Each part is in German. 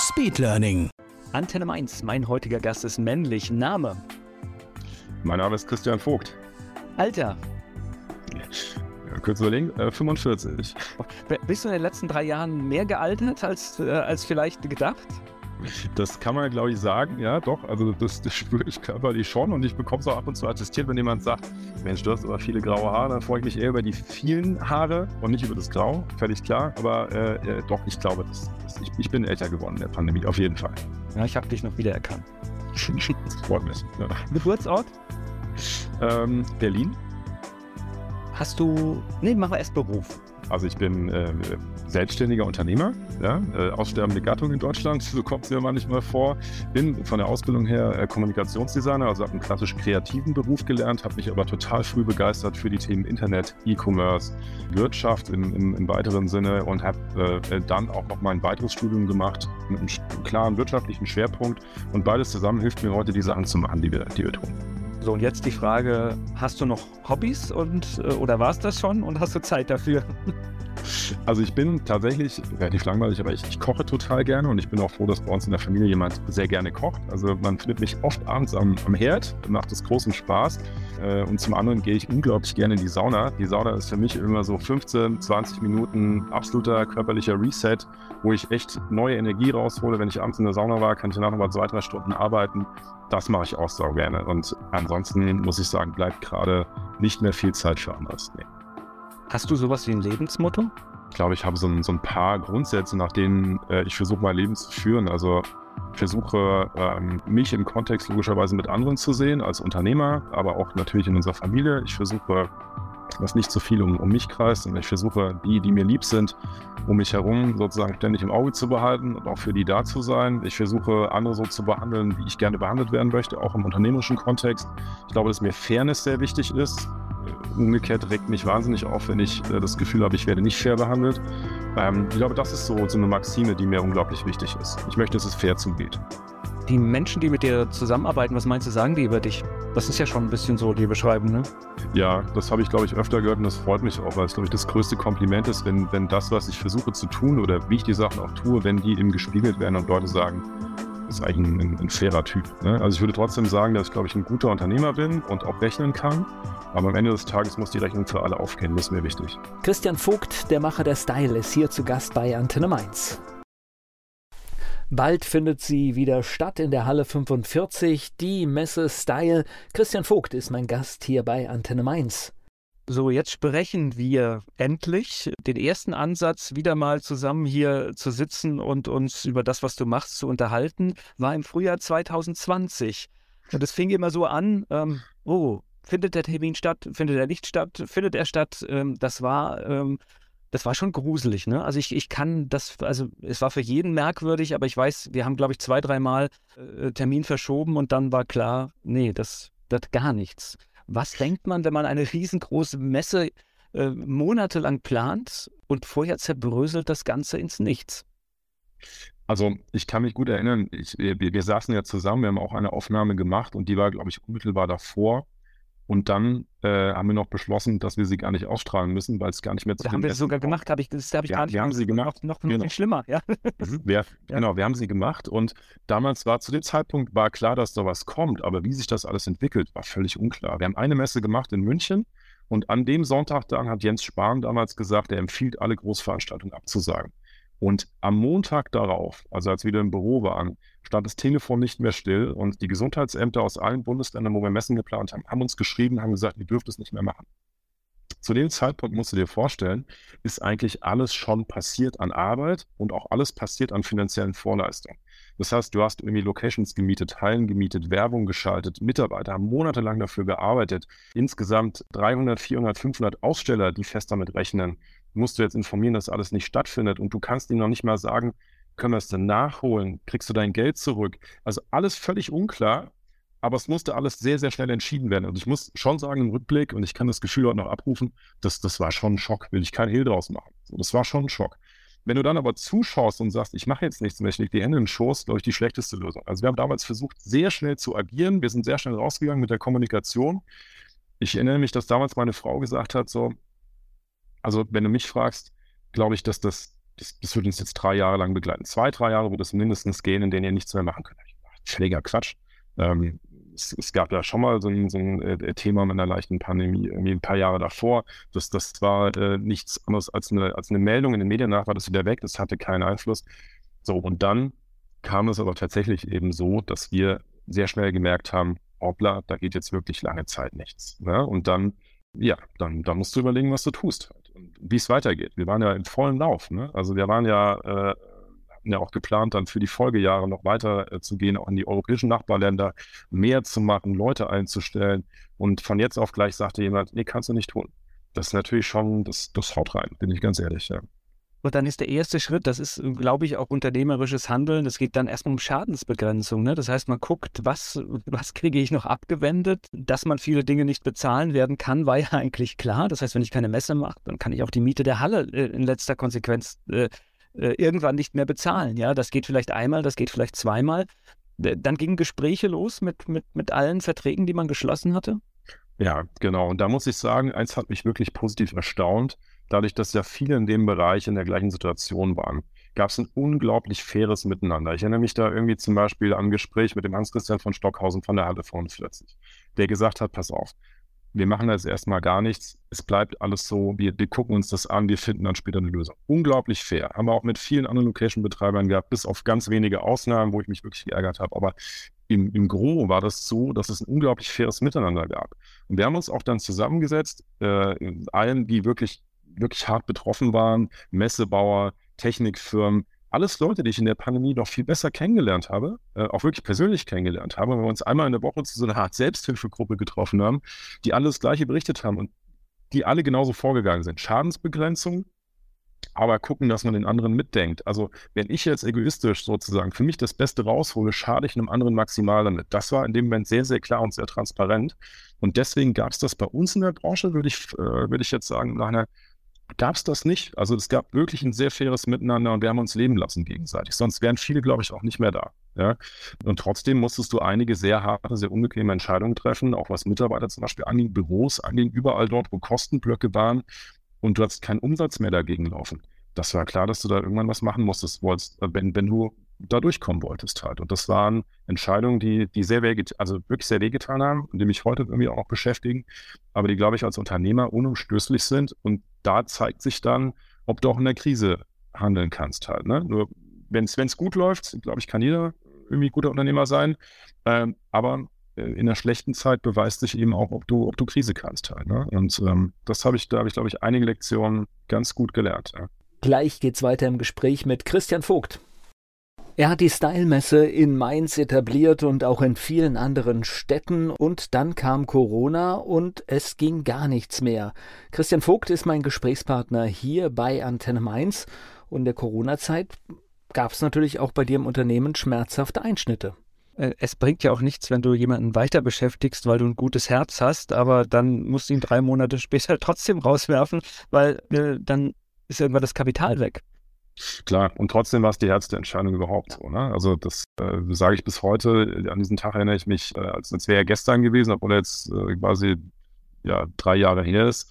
Speedlearning. Antenne Mainz, mein heutiger Gast ist männlich. Name? Mein Name ist Christian Vogt. Alter? Ja, kurz überlegen, äh, 45. B- Bist du in den letzten drei Jahren mehr gealtert als, äh, als vielleicht gedacht? Das kann man, glaube ich, sagen, ja, doch. Also das, das spüre ich körperlich schon und ich bekomme es auch ab und zu attestiert, wenn jemand sagt, Mensch, du hast aber viele graue Haare, dann freue ich mich eher über die vielen Haare und nicht über das Grau, völlig klar. Aber äh, äh, doch, ich glaube, das, das, ich, ich bin älter geworden in der Pandemie, auf jeden Fall. Ja, ich habe dich noch wiedererkannt. Das freut mich. Ja. Geburtsort? Ähm, Berlin. Hast du. Nee, machen wir erst Beruf. Also ich bin äh, selbstständiger Unternehmer, ja, äh, aussterbende Gattung in Deutschland, so kommt es mir manchmal vor. Bin von der Ausbildung her äh, Kommunikationsdesigner, also habe einen klassisch kreativen Beruf gelernt, habe mich aber total früh begeistert für die Themen Internet, E-Commerce, Wirtschaft im, im, im weiteren Sinne und habe äh, dann auch noch mal ein weiteres Studium gemacht mit einem klaren wirtschaftlichen Schwerpunkt und beides zusammen hilft mir heute, die Sachen zu machen, die wir, die wir tun. So, und jetzt die Frage: Hast du noch Hobbys und, äh, oder war es das schon und hast du Zeit dafür? Also ich bin tatsächlich relativ langweilig, aber ich, ich koche total gerne und ich bin auch froh, dass bei uns in der Familie jemand sehr gerne kocht. Also man findet mich oft abends am, am Herd, macht es großen Spaß. Äh, und zum anderen gehe ich unglaublich gerne in die Sauna. Die Sauna ist für mich immer so 15, 20 Minuten absoluter körperlicher Reset, wo ich echt neue Energie raushole. Wenn ich abends in der Sauna war, kann ich danach noch mal zwei, drei Stunden arbeiten. Das mache ich auch sau gerne. Und ansonsten muss ich sagen, bleibt gerade nicht mehr viel Zeit für anderes. Nee. Hast du sowas wie ein Lebensmotto? Ich glaube, ich habe so ein, so ein paar Grundsätze, nach denen äh, ich versuche, mein Leben zu führen. Also ich versuche, ähm, mich im Kontext logischerweise mit anderen zu sehen, als Unternehmer, aber auch natürlich in unserer Familie. Ich versuche, dass nicht so viel um, um mich kreist und ich versuche, die, die mir lieb sind, um mich herum sozusagen ständig im Auge zu behalten und auch für die da zu sein. Ich versuche, andere so zu behandeln, wie ich gerne behandelt werden möchte, auch im unternehmerischen Kontext. Ich glaube, dass mir Fairness sehr wichtig ist. Umgekehrt regt mich wahnsinnig auf, wenn ich äh, das Gefühl habe, ich werde nicht fair behandelt. Ähm, ich glaube, das ist so, so eine Maxime, die mir unglaublich wichtig ist. Ich möchte, dass es fair zugeht. Die Menschen, die mit dir zusammenarbeiten, was meinst du, sagen die über dich? Das ist ja schon ein bisschen so die Beschreibung, ne? Ja, das habe ich, glaube ich, öfter gehört und das freut mich auch, weil es, glaube ich, das größte Kompliment ist, wenn, wenn das, was ich versuche zu tun oder wie ich die Sachen auch tue, wenn die eben gespiegelt werden und Leute sagen, ist eigentlich ein, ein, ein fairer Typ. Ne? Also ich würde trotzdem sagen, dass ich, glaube ich, ein guter Unternehmer bin und auch rechnen kann. Aber am Ende des Tages muss die Rechnung für alle aufgehen, das ist mir wichtig. Christian Vogt, der Macher der Style, ist hier zu Gast bei Antenne Mainz. Bald findet sie wieder statt in der Halle 45, die Messe Style. Christian Vogt ist mein Gast hier bei Antenne Mainz. So, jetzt sprechen wir endlich den ersten Ansatz, wieder mal zusammen hier zu sitzen und uns über das, was du machst, zu unterhalten, war im Frühjahr 2020. Und es fing immer so an, ähm, oh, findet der Termin statt, findet er nicht statt, findet er statt? Ähm, das war, ähm, das war schon gruselig, ne? Also ich, ich kann das, also es war für jeden merkwürdig, aber ich weiß, wir haben, glaube ich, zwei, dreimal äh, Termin verschoben und dann war klar, nee, das, das gar nichts. Was denkt man, wenn man eine riesengroße Messe äh, monatelang plant und vorher zerbröselt das Ganze ins Nichts? Also ich kann mich gut erinnern, ich, wir, wir saßen ja zusammen, wir haben auch eine Aufnahme gemacht und die war, glaube ich, unmittelbar davor. Und dann äh, haben wir noch beschlossen, dass wir sie gar nicht ausstrahlen müssen, weil es gar nicht mehr zu Da haben wir das sogar kommt. gemacht, habe ich, das habe ich Ja, gar nicht wir haben sie gemacht. Noch, noch, noch Genau. viel schlimmer, ja. Mhm. Wir, Genau, wir haben sie gemacht und damals war zu dem Zeitpunkt war klar, dass da was kommt, aber wie sich das alles entwickelt, war völlig unklar. Wir haben eine Messe gemacht in München und an dem Sonntag dann hat Jens Spahn damals gesagt, er empfiehlt alle Großveranstaltungen abzusagen. Und am Montag darauf, also als wir wieder im Büro waren, stand das Telefon nicht mehr still und die Gesundheitsämter aus allen Bundesländern, wo wir Messen geplant haben, haben uns geschrieben, haben gesagt, ihr dürft es nicht mehr machen. Zu dem Zeitpunkt musst du dir vorstellen, ist eigentlich alles schon passiert an Arbeit und auch alles passiert an finanziellen Vorleistungen. Das heißt, du hast irgendwie Locations gemietet, Hallen gemietet, Werbung geschaltet, Mitarbeiter haben monatelang dafür gearbeitet. Insgesamt 300, 400, 500 Aussteller, die fest damit rechnen, musst du jetzt informieren, dass alles nicht stattfindet und du kannst ihm noch nicht mal sagen, Können wir es denn nachholen? Kriegst du dein Geld zurück? Also alles völlig unklar, aber es musste alles sehr, sehr schnell entschieden werden. Und ich muss schon sagen, im Rückblick, und ich kann das Gefühl auch noch abrufen, das, das war schon ein Schock, will ich keinen Hehl draus machen. Das war schon ein Schock. Wenn du dann aber zuschaust und sagst, ich mache jetzt nichts mehr, ich lege die Hände in den Schoß, glaube ich, die schlechteste Lösung. Also wir haben damals versucht, sehr schnell zu agieren. Wir sind sehr schnell rausgegangen mit der Kommunikation. Ich erinnere mich, dass damals meine Frau gesagt hat, so, also wenn du mich fragst, glaube ich, dass das, das, das wird uns jetzt drei Jahre lang begleiten. Zwei, drei Jahre wird es mindestens gehen, in denen ihr nichts mehr machen könnt. Völliger Quatsch. Ähm, es, es, gab ja schon mal so ein, so ein äh, Thema mit einer leichten Pandemie, irgendwie ein paar Jahre davor. Das, das war äh, nichts anderes als eine, als eine Meldung in den Medien nach, war das wieder weg, das hatte keinen Einfluss. So, und dann kam es aber tatsächlich eben so, dass wir sehr schnell gemerkt haben, hoppla, da geht jetzt wirklich lange Zeit nichts. Ne? Und dann, ja, dann, dann musst du überlegen, was du tust wie es weitergeht. Wir waren ja im vollen Lauf. Ne? Also wir waren ja äh, ja auch geplant, dann für die Folgejahre noch weiter äh, zu gehen, auch in die europäischen Nachbarländer, mehr zu machen, Leute einzustellen. Und von jetzt auf gleich sagte jemand, nee, kannst du nicht tun. Das ist natürlich schon, das, das haut rein, bin ich ganz ehrlich. Ja. Und dann ist der erste Schritt, das ist, glaube ich, auch unternehmerisches Handeln. Das geht dann erstmal um Schadensbegrenzung. Ne? Das heißt, man guckt, was, was kriege ich noch abgewendet. Dass man viele Dinge nicht bezahlen werden kann, war ja eigentlich klar. Das heißt, wenn ich keine Messe mache, dann kann ich auch die Miete der Halle äh, in letzter Konsequenz äh, äh, irgendwann nicht mehr bezahlen. Ja, das geht vielleicht einmal, das geht vielleicht zweimal. Dann gingen Gespräche los mit, mit, mit allen Verträgen, die man geschlossen hatte. Ja, genau. Und da muss ich sagen, eins hat mich wirklich positiv erstaunt. Dadurch, dass ja viele in dem Bereich in der gleichen Situation waren, gab es ein unglaublich faires Miteinander. Ich erinnere mich da irgendwie zum Beispiel an ein Gespräch mit dem Hans-Christian von Stockhausen von der Halle 45, der gesagt hat, pass auf, wir machen da jetzt erstmal gar nichts. Es bleibt alles so, wir, wir gucken uns das an, wir finden dann später eine Lösung. Unglaublich fair. Haben wir auch mit vielen anderen Location-Betreibern gehabt, bis auf ganz wenige Ausnahmen, wo ich mich wirklich geärgert habe. Aber im, im Gro war das so, dass es ein unglaublich faires Miteinander gab. Und wir haben uns auch dann zusammengesetzt, äh, allen, die wirklich, wirklich hart betroffen waren, Messebauer, Technikfirmen, alles Leute, die ich in der Pandemie noch viel besser kennengelernt habe, äh, auch wirklich persönlich kennengelernt habe, weil wir uns einmal in der Woche zu so einer Art Selbsthilfegruppe getroffen haben, die alle das Gleiche berichtet haben und die alle genauso vorgegangen sind. Schadensbegrenzung, aber gucken, dass man den anderen mitdenkt. Also wenn ich jetzt egoistisch sozusagen für mich das Beste raushole, schade ich einem anderen maximal damit. Das war in dem Moment sehr, sehr klar und sehr transparent. Und deswegen gab es das bei uns in der Branche, würde ich, äh, würde ich jetzt sagen, nach einer gab es das nicht. Also es gab wirklich ein sehr faires Miteinander und wir haben uns leben lassen gegenseitig. Sonst wären viele, glaube ich, auch nicht mehr da. Ja? Und trotzdem musstest du einige sehr harte, sehr unbequeme Entscheidungen treffen, auch was Mitarbeiter zum Beispiel anging, Büros anging, überall dort, wo Kostenblöcke waren und du hattest keinen Umsatz mehr dagegen laufen. Das war klar, dass du da irgendwann was machen musstest, wolltest, wenn, wenn du da durchkommen wolltest halt. Und das waren Entscheidungen, die, die sehr also wirklich sehr wehgetan haben und die mich heute irgendwie auch beschäftigen, aber die, glaube ich, als Unternehmer unumstößlich sind. Und da zeigt sich dann, ob du auch in der Krise handeln kannst halt. Ne? Nur wenn es gut läuft, glaube ich, kann jeder irgendwie guter Unternehmer sein. Ähm, aber äh, in der schlechten Zeit beweist sich eben auch, ob du, ob du Krise kannst halt. Ne? Und ähm, das habe ich, da habe ich, glaube ich, einige Lektionen ganz gut gelernt. Ja. Gleich geht's weiter im Gespräch mit Christian Vogt. Er hat die Style-Messe in Mainz etabliert und auch in vielen anderen Städten und dann kam Corona und es ging gar nichts mehr. Christian Vogt ist mein Gesprächspartner hier bei Antenne Mainz und in der Corona-Zeit gab es natürlich auch bei dir im Unternehmen schmerzhafte Einschnitte. Äh, es bringt ja auch nichts, wenn du jemanden weiter beschäftigst, weil du ein gutes Herz hast, aber dann musst du ihn drei Monate später trotzdem rauswerfen, weil äh, dann ist irgendwann das Kapital weg. Klar, und trotzdem war es die härteste Entscheidung überhaupt. So, ne? Also das äh, sage ich bis heute. An diesen Tag erinnere ich mich, äh, als, als wäre er gestern gewesen, obwohl er jetzt äh, quasi ja, drei Jahre her ist.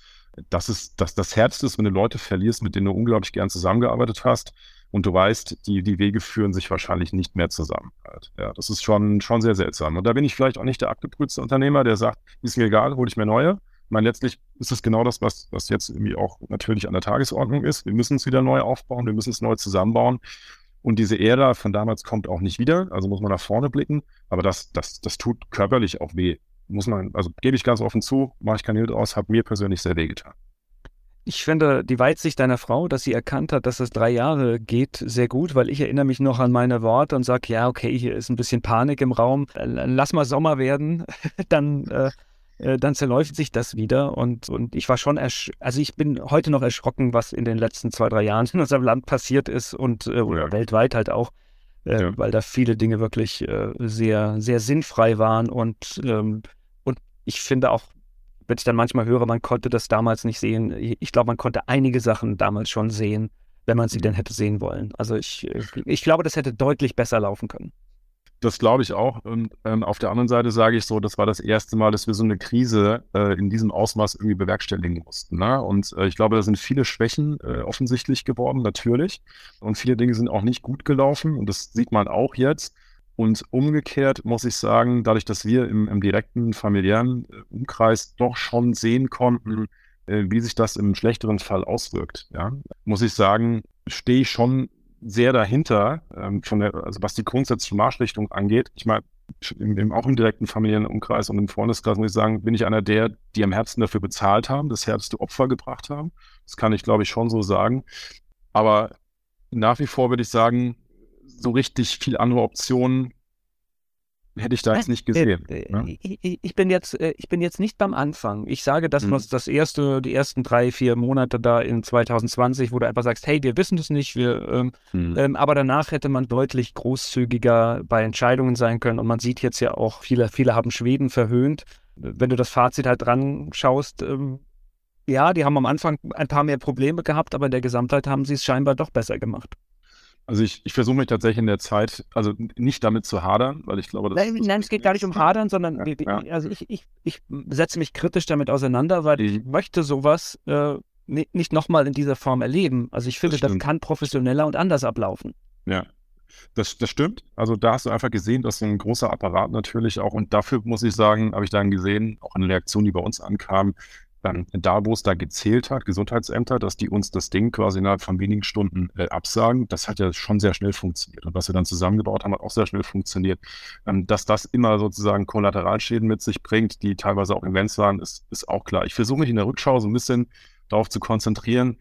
Das ist das, das Härteste ist, wenn du Leute verlierst, mit denen du unglaublich gern zusammengearbeitet hast und du weißt, die, die Wege führen sich wahrscheinlich nicht mehr zusammen. Halt. Ja, das ist schon, schon sehr seltsam. Und da bin ich vielleicht auch nicht der abgeprüfte Unternehmer, der sagt, ist mir egal, hole ich mir neue. Meine, letztlich ist es genau das, was, was jetzt irgendwie auch natürlich an der Tagesordnung ist. Wir müssen es wieder neu aufbauen, wir müssen es neu zusammenbauen. Und diese Ära von damals kommt auch nicht wieder, also muss man nach vorne blicken. Aber das, das, das tut körperlich auch weh. Muss man, also gebe ich ganz offen zu, mache ich kein Hild aus, hat mir persönlich sehr weh getan. Ich finde die Weitsicht deiner Frau, dass sie erkannt hat, dass es drei Jahre geht, sehr gut, weil ich erinnere mich noch an meine Worte und sage, ja, okay, hier ist ein bisschen Panik im Raum, lass mal Sommer werden, dann äh, äh, dann zerläuft sich das wieder und, und ich war schon, ersch also ich bin heute noch erschrocken, was in den letzten zwei, drei Jahren in unserem Land passiert ist und äh, oder ja. weltweit halt auch, äh, ja. weil da viele Dinge wirklich äh, sehr, sehr sinnfrei waren und, ähm, und ich finde auch, wenn ich dann manchmal höre, man konnte das damals nicht sehen, ich glaube, man konnte einige Sachen damals schon sehen, wenn man sie mhm. denn hätte sehen wollen. Also ich, äh, ich glaube, das hätte deutlich besser laufen können. Das glaube ich auch. Und ähm, auf der anderen Seite sage ich so, das war das erste Mal, dass wir so eine Krise äh, in diesem Ausmaß irgendwie bewerkstelligen mussten. Ne? Und äh, ich glaube, da sind viele Schwächen äh, offensichtlich geworden, natürlich. Und viele Dinge sind auch nicht gut gelaufen. Und das sieht man auch jetzt. Und umgekehrt muss ich sagen, dadurch, dass wir im, im direkten familiären äh, Umkreis doch schon sehen konnten, äh, wie sich das im schlechteren Fall auswirkt, ja, muss ich sagen, stehe ich schon sehr dahinter, ähm, von der, also was die grundsätzliche Marschrichtung angeht. Ich meine, auch im direkten familiären Umkreis und im Freundeskreis muss ich sagen, bin ich einer der, die am Herzen dafür bezahlt haben, das härteste Opfer gebracht haben. Das kann ich, glaube ich, schon so sagen. Aber nach wie vor würde ich sagen, so richtig viel andere Optionen hätte ich da jetzt nicht gesehen. Äh, ne? ich, ich, bin jetzt, äh, ich bin jetzt nicht beim Anfang. Ich sage, dass mhm. das erste, die ersten drei, vier Monate da in 2020, wo du einfach sagst, hey, wir wissen das nicht, wir, ähm, mhm. ähm, aber danach hätte man deutlich großzügiger bei Entscheidungen sein können. Und man sieht jetzt ja auch, viele, viele haben Schweden verhöhnt. Wenn du das Fazit halt dran schaust, ähm, ja, die haben am Anfang ein paar mehr Probleme gehabt, aber in der Gesamtheit haben sie es scheinbar doch besser gemacht. Also ich, ich versuche mich tatsächlich in der Zeit, also nicht damit zu hadern, weil ich glaube, das Nein, nein es geht gar nicht um hadern, sondern ja, ja. also ich, ich, ich setze mich kritisch damit auseinander, weil ich mhm. möchte sowas äh, nicht nochmal in dieser Form erleben. Also ich finde, das, das, kann professioneller und anders ablaufen. Ja, das, das stimmt. Also da hast du einfach gesehen, dass ein großer Apparat natürlich auch, und dafür muss ich sagen, habe ich dann gesehen, auch eine Reaktion, die bei uns ankam, ähm, da, wo es da gezählt hat, Gesundheitsämter, dass die uns das Ding quasi innerhalb von wenigen Stunden äh, absagen, das hat ja schon sehr schnell funktioniert. Und was wir dann zusammengebaut haben, hat auch sehr schnell funktioniert. Ähm, dass das immer sozusagen Kollateralschäden mit sich bringt, die teilweise auch immens waren, ist, ist auch klar. Ich versuche mich in der Rückschau so ein bisschen darauf zu konzentrieren,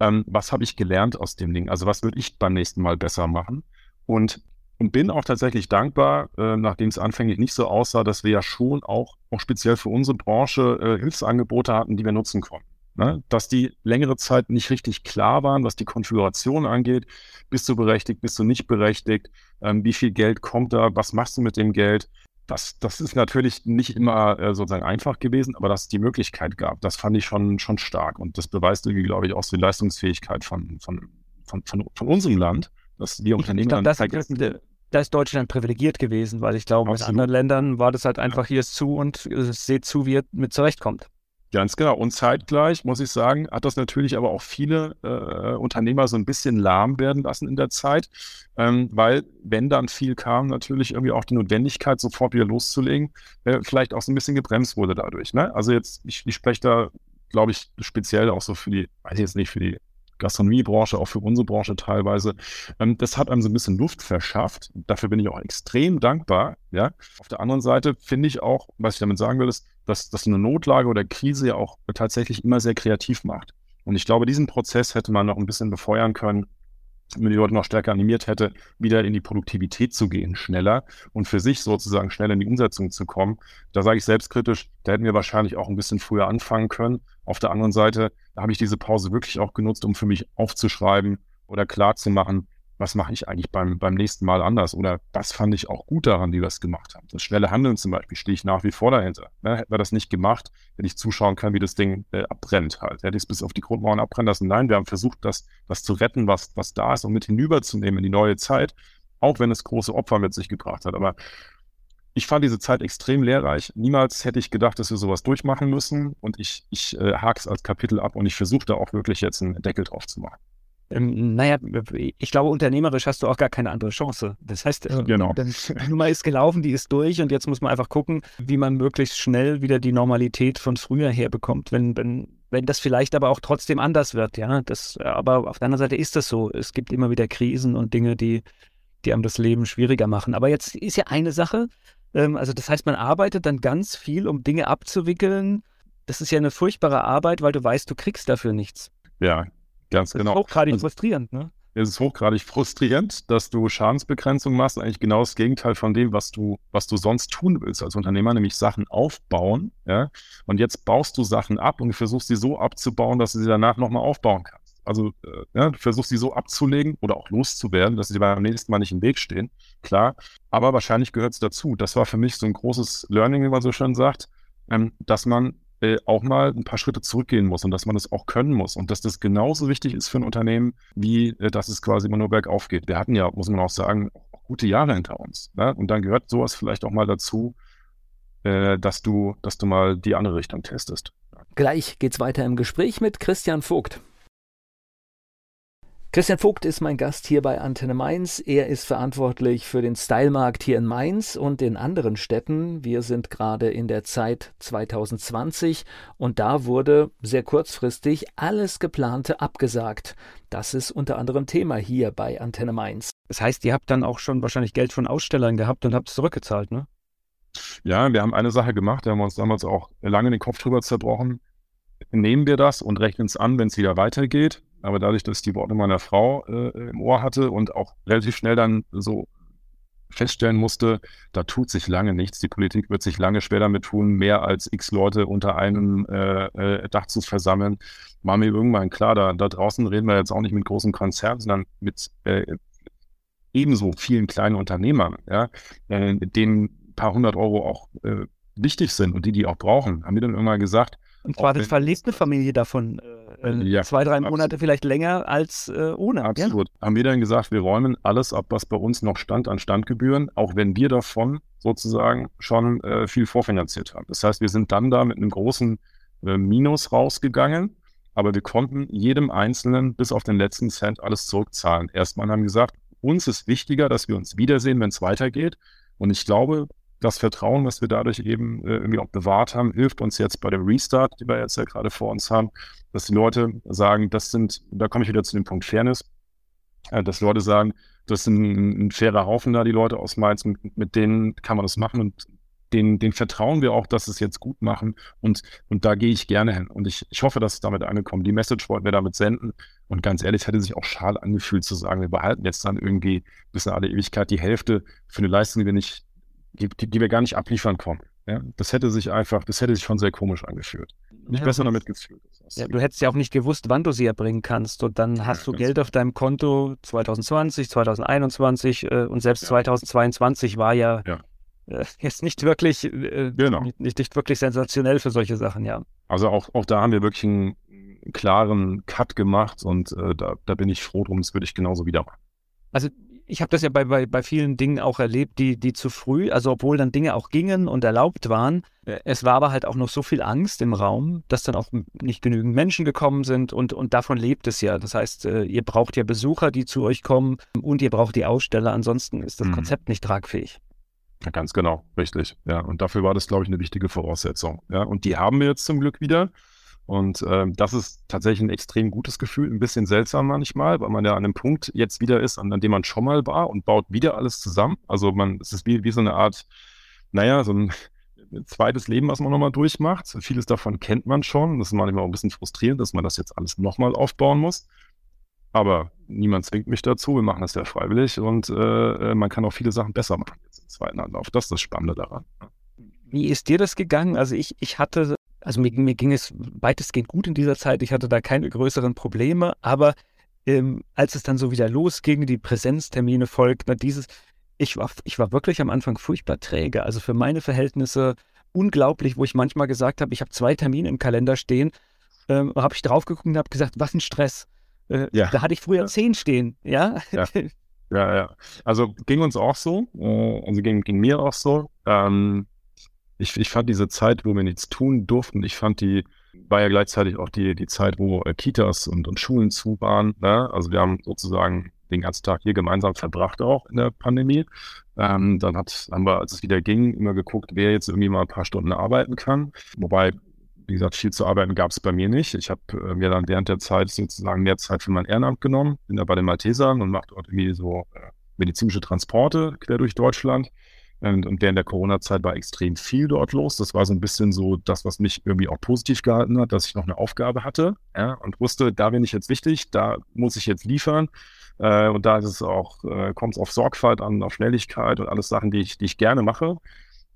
ähm, was habe ich gelernt aus dem Ding? Also was würde ich beim nächsten Mal besser machen? Und und bin auch tatsächlich dankbar, äh, nachdem es anfänglich nicht so aussah, dass wir ja schon auch, auch speziell für unsere Branche äh, Hilfsangebote hatten, die wir nutzen konnten. Ne? Dass die längere Zeit nicht richtig klar waren, was die Konfiguration angeht. Bist du berechtigt, bist du nicht berechtigt? Ähm, wie viel Geld kommt da? Was machst du mit dem Geld? Das, das ist natürlich nicht immer äh, sozusagen einfach gewesen, aber dass es die Möglichkeit gab, das fand ich schon, schon stark. Und das beweist irgendwie, glaube ich, auch so die Leistungsfähigkeit von, von, von, von, von unserem Land dass wir Unternehmen ich glaub, das, vergessen da ist Deutschland privilegiert gewesen, weil ich glaube, Absolut. in anderen Ländern war das halt einfach, hier ist zu und es seht zu, wie ihr mit zurechtkommt. Ganz genau. Und zeitgleich, muss ich sagen, hat das natürlich aber auch viele äh, Unternehmer so ein bisschen lahm werden lassen in der Zeit, ähm, weil, wenn dann viel kam, natürlich irgendwie auch die Notwendigkeit, sofort wieder loszulegen, äh, vielleicht auch so ein bisschen gebremst wurde dadurch. Ne? Also jetzt, ich, ich spreche da, glaube ich, speziell auch so für die, weiß ich jetzt nicht, für die Gastronomiebranche, auch für unsere Branche teilweise. Ähm, das hat einem so ein bisschen Luft verschafft. Dafür bin ich auch extrem dankbar. Ja. Auf der anderen Seite finde ich auch, was ich damit sagen will, ist, dass, dass eine Notlage oder Krise ja auch tatsächlich immer sehr kreativ macht. Und ich glaube, diesen Prozess hätte man noch ein bisschen befeuern können, wenn die Leute noch stärker animiert hätte, wieder in die Produktivität zu gehen, schneller und für sich sozusagen schneller in die Umsetzung zu kommen. Da sage ich selbstkritisch, da hätten wir wahrscheinlich auch ein bisschen früher anfangen können. Auf der anderen Seite habe ich diese Pause wirklich auch genutzt, um für mich aufzuschreiben oder klar zu machen, was mache ich eigentlich beim, beim nächsten Mal anders? Oder was fand ich auch gut daran, wie wir es gemacht haben? Das schnelle Handeln zum Beispiel stehe ich nach wie vor dahinter. Ne? Hätten wir das nicht gemacht, hätte ich zuschauen können, wie das Ding äh, abbrennt halt. Hätte ich es bis auf die Grundmauern abbrennen lassen? Nein, wir haben versucht, das, das zu retten, was, was da ist und mit hinüberzunehmen in die neue Zeit, auch wenn es große Opfer mit sich gebracht hat. Aber ich fand diese Zeit extrem lehrreich. Niemals hätte ich gedacht, dass wir sowas durchmachen müssen. Und ich, ich äh, hake es als Kapitel ab und ich versuche da auch wirklich jetzt einen Deckel drauf zu machen. Ähm, naja, ich glaube, unternehmerisch hast du auch gar keine andere Chance. Das heißt, genau. die Nummer ist gelaufen, die ist durch und jetzt muss man einfach gucken, wie man möglichst schnell wieder die Normalität von früher herbekommt, wenn, wenn, wenn das vielleicht aber auch trotzdem anders wird, ja. Das, aber auf der anderen Seite ist das so. Es gibt immer wieder Krisen und Dinge, die, die einem das Leben schwieriger machen. Aber jetzt ist ja eine Sache, ähm, also das heißt, man arbeitet dann ganz viel, um Dinge abzuwickeln. Das ist ja eine furchtbare Arbeit, weil du weißt, du kriegst dafür nichts. Ja, Ganz das genau. ist hochgradig frustrierend, ne? es ist hochgradig frustrierend, dass du Schadensbegrenzung machst, eigentlich genau das Gegenteil von dem, was du, was du sonst tun willst als Unternehmer, nämlich Sachen aufbauen, ja. Und jetzt baust du Sachen ab und versuchst sie so abzubauen, dass du sie danach nochmal aufbauen kannst. Also, äh, ja, du versuchst sie so abzulegen oder auch loszuwerden, dass sie beim nächsten Mal nicht im Weg stehen, klar. Aber wahrscheinlich gehört es dazu. Das war für mich so ein großes Learning, wie man so schön sagt, ähm, dass man äh, auch mal ein paar Schritte zurückgehen muss und dass man das auch können muss und dass das genauso wichtig ist für ein Unternehmen, wie äh, dass es quasi immer nur bergauf geht. Wir hatten ja, muss man auch sagen, gute Jahre hinter uns. Ne? Und dann gehört sowas vielleicht auch mal dazu, äh, dass du, dass du mal die andere Richtung testest. Gleich geht's weiter im Gespräch mit Christian Vogt. Christian Vogt ist mein Gast hier bei Antenne Mainz. Er ist verantwortlich für den Stylemarkt hier in Mainz und in anderen Städten. Wir sind gerade in der Zeit 2020 und da wurde sehr kurzfristig alles geplante abgesagt. Das ist unter anderem Thema hier bei Antenne Mainz. Das heißt, ihr habt dann auch schon wahrscheinlich Geld von Ausstellern gehabt und habt es zurückgezahlt, ne? Ja, wir haben eine Sache gemacht, da haben wir uns damals auch lange den Kopf drüber zerbrochen. Nehmen wir das und rechnen es an, wenn es wieder weitergeht aber dadurch, dass ich die Worte meiner Frau äh, im Ohr hatte und auch relativ schnell dann so feststellen musste, da tut sich lange nichts. Die Politik wird sich lange schwer damit tun, mehr als x Leute unter einem äh, äh, Dach zu versammeln. War mir irgendwann klar, da, da draußen reden wir jetzt auch nicht mit großen Konzernen, sondern mit äh, ebenso vielen kleinen Unternehmern, ja, äh, denen ein paar hundert Euro auch äh, wichtig sind und die die auch brauchen. Haben wir dann irgendwann gesagt, und zwar das verlebt eine Familie davon äh, äh, ja, zwei, drei absolut. Monate vielleicht länger als äh, ohne. Absolut. Ja? Haben wir dann gesagt, wir räumen alles ab, was bei uns noch stand an Standgebühren, auch wenn wir davon sozusagen schon äh, viel vorfinanziert haben. Das heißt, wir sind dann da mit einem großen äh, Minus rausgegangen, aber wir konnten jedem Einzelnen bis auf den letzten Cent alles zurückzahlen. Erstmal haben wir gesagt, uns ist wichtiger, dass wir uns wiedersehen, wenn es weitergeht. Und ich glaube, das Vertrauen, was wir dadurch eben äh, irgendwie auch bewahrt haben, hilft uns jetzt bei dem Restart, den wir jetzt ja gerade vor uns haben, dass die Leute sagen, das sind, da komme ich wieder zu dem Punkt Fairness, äh, dass Leute sagen, das sind ein, ein, fairer Haufen da, die Leute aus Mainz, mit, mit denen kann man das machen und den, den vertrauen wir auch, dass sie es jetzt gut machen und, und da gehe ich gerne hin. Und ich, ich hoffe, dass es damit angekommen. Die Message wollten wir damit senden. Und ganz ehrlich, hätte sich auch schal angefühlt zu sagen, wir behalten jetzt dann irgendwie bis in alle Ewigkeit die Hälfte für eine Leistung, die wir nicht die, die, die wir gar nicht abliefern konnten. Ja, das hätte sich einfach, das hätte sich schon sehr komisch angeführt. Nicht ja, besser damit gefühlt. Ja, du hättest ja auch nicht gewusst, wann du sie erbringen kannst. Und dann hast du Geld auf deinem Konto 2020, 2021 äh, und selbst 2022 war ja, äh, jetzt nicht wirklich, äh, genau. nicht, nicht, wirklich sensationell für solche Sachen, ja. Also auch, auch da haben wir wirklich einen klaren Cut gemacht und äh, da, da bin ich froh drum, das würde ich genauso wieder machen. Also ich habe das ja bei, bei, bei vielen Dingen auch erlebt, die, die zu früh, also obwohl dann Dinge auch gingen und erlaubt waren, äh, es war aber halt auch noch so viel Angst im Raum, dass dann auch nicht genügend Menschen gekommen sind und, und davon lebt es ja. Das heißt, äh, ihr braucht ja Besucher, die zu euch kommen und ihr braucht die Aussteller, ansonsten ist das mhm. Konzept nicht tragfähig. Ja, ganz genau, richtig. Ja, und dafür war das, glaube ich, eine wichtige Voraussetzung. Ja, und die haben wir jetzt zum Glück wieder. Und äh, das ist tatsächlich ein extrem gutes Gefühl, ein bisschen seltsam manchmal, weil man ja an einem Punkt jetzt wieder ist, an, an dem man schon mal war und baut wieder alles zusammen. Also man, es ist wie, wie so eine Art, naja, so ein zweites Leben, was man nochmal durchmacht. Vieles davon kennt man schon. Das ist manchmal auch ein bisschen frustrierend, dass man das jetzt alles nochmal aufbauen muss. Aber niemand zwingt mich dazu. Wir machen das ja freiwillig und äh, äh man kann auch viele Sachen besser machen jetzt im zweiten Anlauf. Das ist das Spannende daran. Wie ist dir das gegangen? Also ich, ich hatte also mir, mir, ging es weitestgehend gut in dieser Zeit. Ich hatte da keine größeren Probleme, aber ähm, als es dann so wieder losging, die Präsenztermine folgten, dieses, ich war, ich war wirklich am Anfang furchtbar träge. Also für meine Verhältnisse unglaublich, wo ich manchmal gesagt habe, ich habe zwei Termine im Kalender stehen, ähm, habe ich drauf geguckt und habe gesagt, was ein Stress. Äh, ja. Da hatte ich früher ja. zehn stehen, ja? ja? Ja, ja. Also ging uns auch so, äh, also ging, ging mir auch so. Ähm, ich, ich fand diese Zeit, wo wir nichts tun durften, ich fand die, war ja gleichzeitig auch die, die Zeit, wo äh, Kitas und, und Schulen zu waren. Ne? Also wir haben sozusagen den ganzen Tag hier gemeinsam verbracht auch in der Pandemie. Ähm, dann hat, haben wir, als es wieder ging, immer geguckt, wer jetzt irgendwie mal ein paar Stunden arbeiten kann. Wobei, wie gesagt, viel zu arbeiten gab es bei mir nicht. Ich habe äh, mir dann während der Zeit sozusagen mehr Zeit für mein Ehrenamt genommen, bin da bei den Maltesern und mache dort irgendwie so äh, medizinische Transporte quer durch Deutschland. Und, und während der Corona-Zeit war extrem viel dort los. Das war so ein bisschen so das, was mich irgendwie auch positiv gehalten hat, dass ich noch eine Aufgabe hatte ja, und wusste, da bin ich jetzt wichtig, da muss ich jetzt liefern. Äh, und da ist es auch, äh, kommt es auf Sorgfalt an, auf Schnelligkeit und alles Sachen, die ich, die ich gerne mache.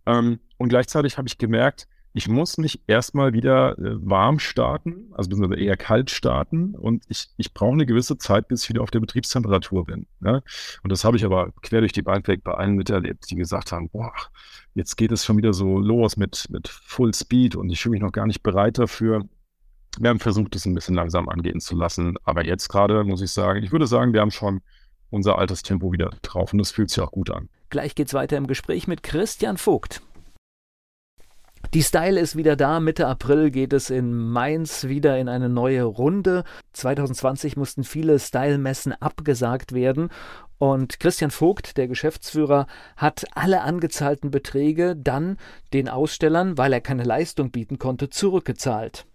Ähm, und gleichzeitig habe ich gemerkt, ich muss mich erstmal wieder äh, warm starten, also eher kalt starten und ich, ich brauche eine gewisse Zeit, bis ich wieder auf der Betriebstemperatur bin. Ne? Und das habe ich aber quer durch die Bank weg bei allen miterlebt, die gesagt haben, boah, jetzt geht es schon wieder so los mit, mit Full Speed und ich fühle mich noch gar nicht bereit dafür. Wir haben versucht, es ein bisschen langsam angehen zu lassen, aber jetzt gerade muss ich sagen, ich würde sagen, wir haben schon unser altes Tempo wieder drauf und das fühlt sich auch gut an. Gleich geht's weiter im Gespräch mit Christian Vogt. Die Style ist wieder da. Mitte April geht es in Mainz wieder in eine neue Runde. 2020 mussten viele Style-Messen abgesagt werden. Und Christian Vogt, der Geschäftsführer, hat alle angezahlten Beträge dann den Ausstellern, weil er keine Leistung bieten konnte, zurückgezahlt.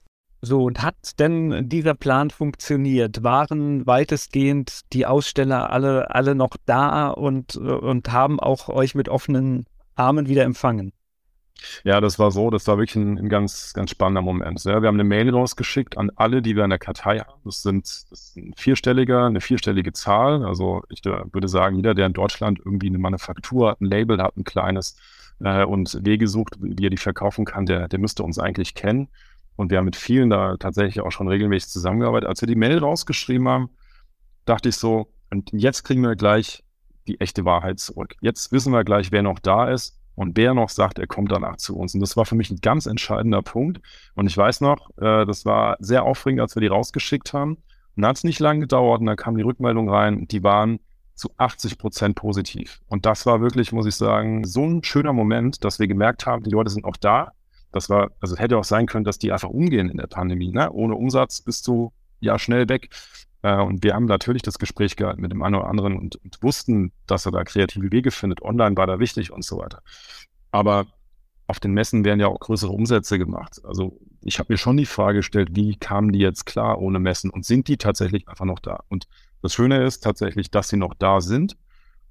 So, und hat denn dieser Plan funktioniert? Waren weitestgehend die Aussteller alle, alle noch da und, und haben auch euch mit offenen Armen wieder empfangen? Ja, das war so, das war wirklich ein, ein ganz, ganz spannender Moment. Ja, wir haben eine Mail rausgeschickt an alle, die wir in der Kartei haben. Das sind, das ist ein vierstelliger, eine vierstellige Zahl. Also ich würde sagen, jeder, der in Deutschland irgendwie eine Manufaktur hat, ein Label hat, ein kleines äh, und Wege sucht, wie er die verkaufen kann, der, der müsste uns eigentlich kennen. Und wir haben mit vielen da tatsächlich auch schon regelmäßig zusammengearbeitet. Als wir die Mail rausgeschrieben haben, dachte ich so, und jetzt kriegen wir gleich die echte Wahrheit zurück. Jetzt wissen wir gleich, wer noch da ist und wer noch sagt, er kommt danach zu uns. Und das war für mich ein ganz entscheidender Punkt. Und ich weiß noch, äh, das war sehr aufregend, als wir die rausgeschickt haben. Und dann hat es nicht lange gedauert und dann kam die Rückmeldung rein, die waren zu 80 Prozent positiv. Und das war wirklich, muss ich sagen, so ein schöner Moment, dass wir gemerkt haben, die Leute sind auch da. Das war, also hätte auch sein können, dass die einfach umgehen in der Pandemie. Ne? Ohne Umsatz bist du ja schnell weg. Äh, und wir haben natürlich das Gespräch gehabt mit dem einen oder anderen und, und, wussten, dass er da kreative Wege findet. Online war da wichtig und so weiter. Aber auf den Messen werden ja auch größere Umsätze gemacht. Also ich habe mir schon die Frage gestellt, wie kamen die jetzt klar ohne Messen und sind die tatsächlich einfach noch da? Und das Schöne ist tatsächlich, dass sie noch da sind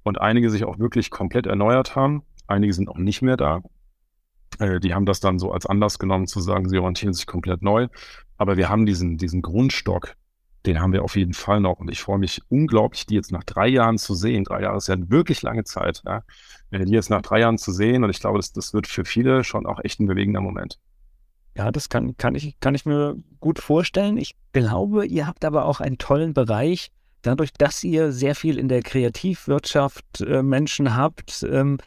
und einige sich auch wirklich komplett erneuert haben. Einige sind auch nicht mehr da. Äh, die haben das dann so als Anlass genommen zu sagen, sie orientieren sich komplett neu. Aber wir haben diesen, diesen Grundstock den haben wir auf jeden Fall noch. Und ich freue mich unglaublich, die jetzt nach drei Jahren zu sehen. Drei Jahre ist ja eine wirklich lange Zeit. Ja? Äh, die jetzt nach drei Jahren zu sehen. Und ich glaube, das, das wird für viele schon auch echt ein bewegender Moment. Ja, das kann, kann, ich, kann ich mir gut vorstellen. Ich glaube, ihr habt aber auch einen tollen Bereich, dadurch, dass ihr sehr viel in der Kreativwirtschaft äh, Menschen habt. Ähm,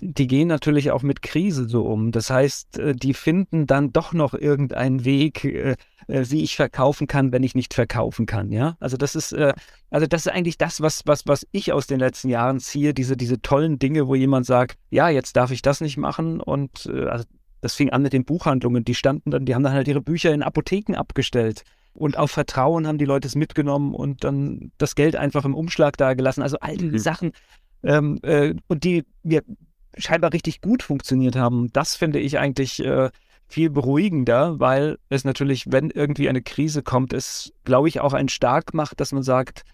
die gehen natürlich auch mit Krise so um. Das heißt, äh, die finden dann doch noch irgendeinen Weg, äh, äh, wie ich verkaufen kann, wenn ich nicht verkaufen kann. Ja, also das ist, also das ist eigentlich das, was, was, was ich aus den letzten Jahren ziehe. Diese, diese tollen Dinge, wo jemand sagt, ja, jetzt darf ich das nicht machen und also das fing an mit den Buchhandlungen. Die standen dann, die haben dann halt ihre Bücher in Apotheken abgestellt. Und auf Vertrauen haben die Leute es mitgenommen und dann das Geld einfach im Umschlag da gelassen. Also all diese mhm. Sachen. Ähm, äh, und die wir scheinbar richtig gut funktioniert haben. Das finde ich eigentlich äh, viel beruhigender, weil es natürlich, wenn irgendwie eine Krise kommt, es, glaube ich, auch einen stark macht, dass man sagt,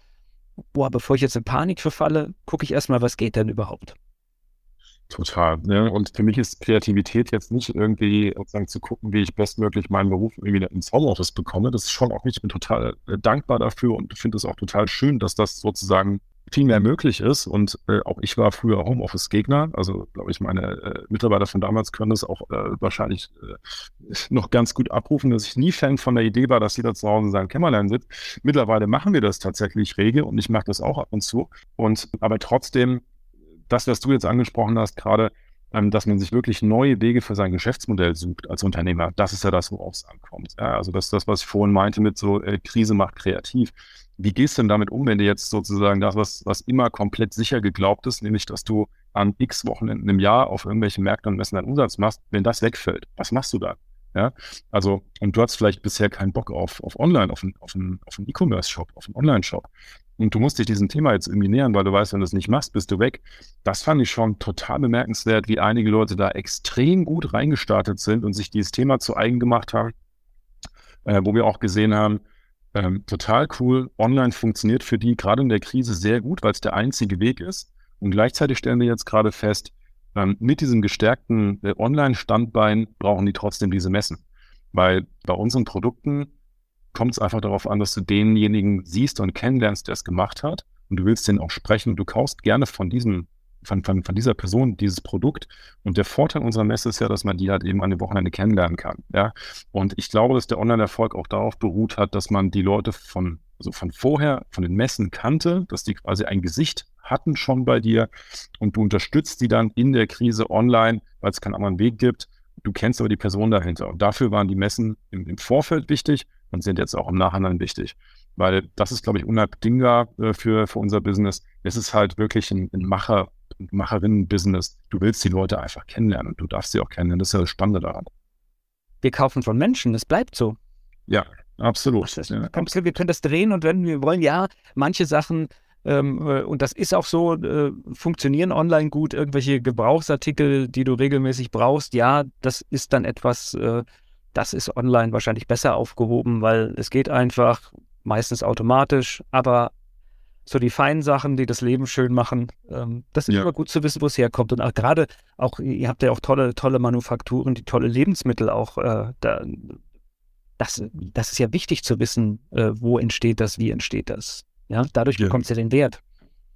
boah, bevor ich jetzt in Panik verfalle, gucke ich erstmal, was geht denn überhaupt. Total. Ne? Und für mich ist Kreativität jetzt nicht irgendwie sozusagen zu gucken, wie ich bestmöglich meinen Beruf irgendwie ins Homeoffice bekomme. Das ist schon auch nicht, ich bin total äh, dankbar dafür und finde es auch total schön, dass das sozusagen viel mehr möglich ist. Und äh, auch ich war früher Homeoffice-Gegner. Also, glaube ich, meine äh, Mitarbeiter von damals können das auch äh, wahrscheinlich äh, noch ganz gut abrufen, dass ich nie Fan von der Idee war, dass jeder zu Hause in seinem Kämmerlein sitzt. Mittlerweile machen wir das tatsächlich rege und ich mache das auch ab und zu. Und aber trotzdem, das, was du jetzt angesprochen hast, gerade, ähm, dass man sich wirklich neue Wege für sein Geschäftsmodell sucht als Unternehmer, das ist ja das, worauf es ankommt. Also das das, was ich vorhin meinte mit so äh, Krise macht kreativ wie gehst du denn damit um, wenn du jetzt sozusagen das, was, was immer komplett sicher geglaubt ist, nämlich, dass du an x Wochenenden im Jahr auf irgendwelchen Märkten und Messen deinen Umsatz machst, wenn das wegfällt? Was machst du da? Ja, also, und du hast vielleicht bisher keinen Bock auf, auf Online, auf einen, auf einen E-Commerce-Shop, auf einen Online-Shop. Und du musst dich diesem Thema jetzt irgendwie nähern, weil du weißt, wenn du es nicht machst, bist du weg. Das fand ich schon total bemerkenswert, wie einige Leute da extrem gut reingestartet sind und sich dieses Thema zu eigen gemacht haben, äh, wo wir auch gesehen haben, ähm, total cool. Online funktioniert für die gerade in der Krise sehr gut, weil es der einzige Weg ist. Und gleichzeitig stellen wir jetzt gerade fest, ähm, mit diesem gestärkten äh, Online-Standbein brauchen die trotzdem diese Messen. Weil bei unseren Produkten kommt es einfach darauf an, dass du denjenigen siehst und kennenlernst, der es gemacht hat und du willst den auch sprechen und du kaufst gerne von diesem von, von, von dieser Person dieses Produkt. Und der Vorteil unserer Messe ist ja, dass man die halt eben an dem Wochenende kennenlernen kann. Ja? Und ich glaube, dass der Online-Erfolg auch darauf beruht hat, dass man die Leute von, also von vorher, von den Messen kannte, dass die quasi ein Gesicht hatten schon bei dir und du unterstützt die dann in der Krise online, weil es keinen anderen Weg gibt. Du kennst aber die Person dahinter. Und dafür waren die Messen im, im Vorfeld wichtig und sind jetzt auch im Nachhinein wichtig. Weil das ist, glaube ich, unabdingbar äh, für, für unser Business. Es ist halt wirklich ein, ein Macher, Macherinnen-Business. Du willst die Leute einfach kennenlernen und du darfst sie auch kennenlernen. Das ist ja das Spannende daran. Wir kaufen von Menschen, das bleibt so. Ja, absolut. Ach, ja. Wir können das drehen und wenn wir wollen, ja, manche Sachen, ähm, äh, und das ist auch so, äh, funktionieren online gut, irgendwelche Gebrauchsartikel, die du regelmäßig brauchst, ja, das ist dann etwas, äh, das ist online wahrscheinlich besser aufgehoben, weil es geht einfach, meistens automatisch, aber so die feinen Sachen, die das Leben schön machen. Ähm, das ist ja. immer gut zu wissen, wo es herkommt. Und auch gerade, auch, ihr habt ja auch tolle, tolle Manufakturen, die tolle Lebensmittel auch. Äh, da, das, das ist ja wichtig zu wissen, äh, wo entsteht das, wie entsteht das. Ja, dadurch ja. bekommt es ja den Wert.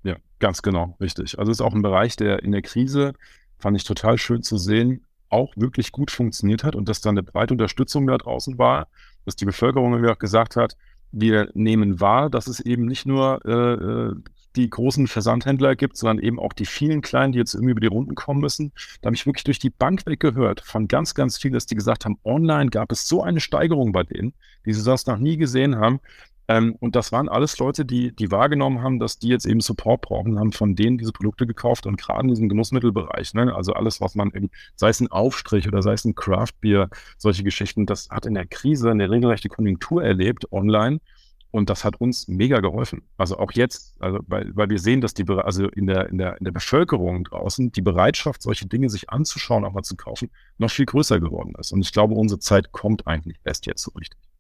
Ja, ganz genau, richtig. Also es ist auch ein Bereich, der in der Krise, fand ich total schön zu sehen, auch wirklich gut funktioniert hat und dass da eine breite Unterstützung da draußen war, dass die Bevölkerung, auch gesagt hat, wir nehmen wahr, dass es eben nicht nur äh, äh, die großen Versandhändler gibt, sondern eben auch die vielen kleinen, die jetzt irgendwie über die Runden kommen müssen. Da habe ich wirklich durch die Bank weggehört von ganz, ganz vielen, dass die gesagt haben, online gab es so eine Steigerung bei denen, die sie das noch nie gesehen haben. Ähm, und das waren alles Leute, die, die wahrgenommen haben, dass die jetzt eben Support brauchen, haben von denen diese Produkte gekauft und gerade in diesem Genussmittelbereich, ne, also alles, was man, sei es ein Aufstrich oder sei es ein Craftbier, solche Geschichten, das hat in der Krise eine regelrechte Konjunktur erlebt online. Und das hat uns mega geholfen. Also auch jetzt, also weil, weil wir sehen, dass die, also in der, in der, in der Bevölkerung draußen die Bereitschaft, solche Dinge sich anzuschauen, auch mal zu kaufen, noch viel größer geworden ist. Und ich glaube, unsere Zeit kommt eigentlich erst jetzt so richtig.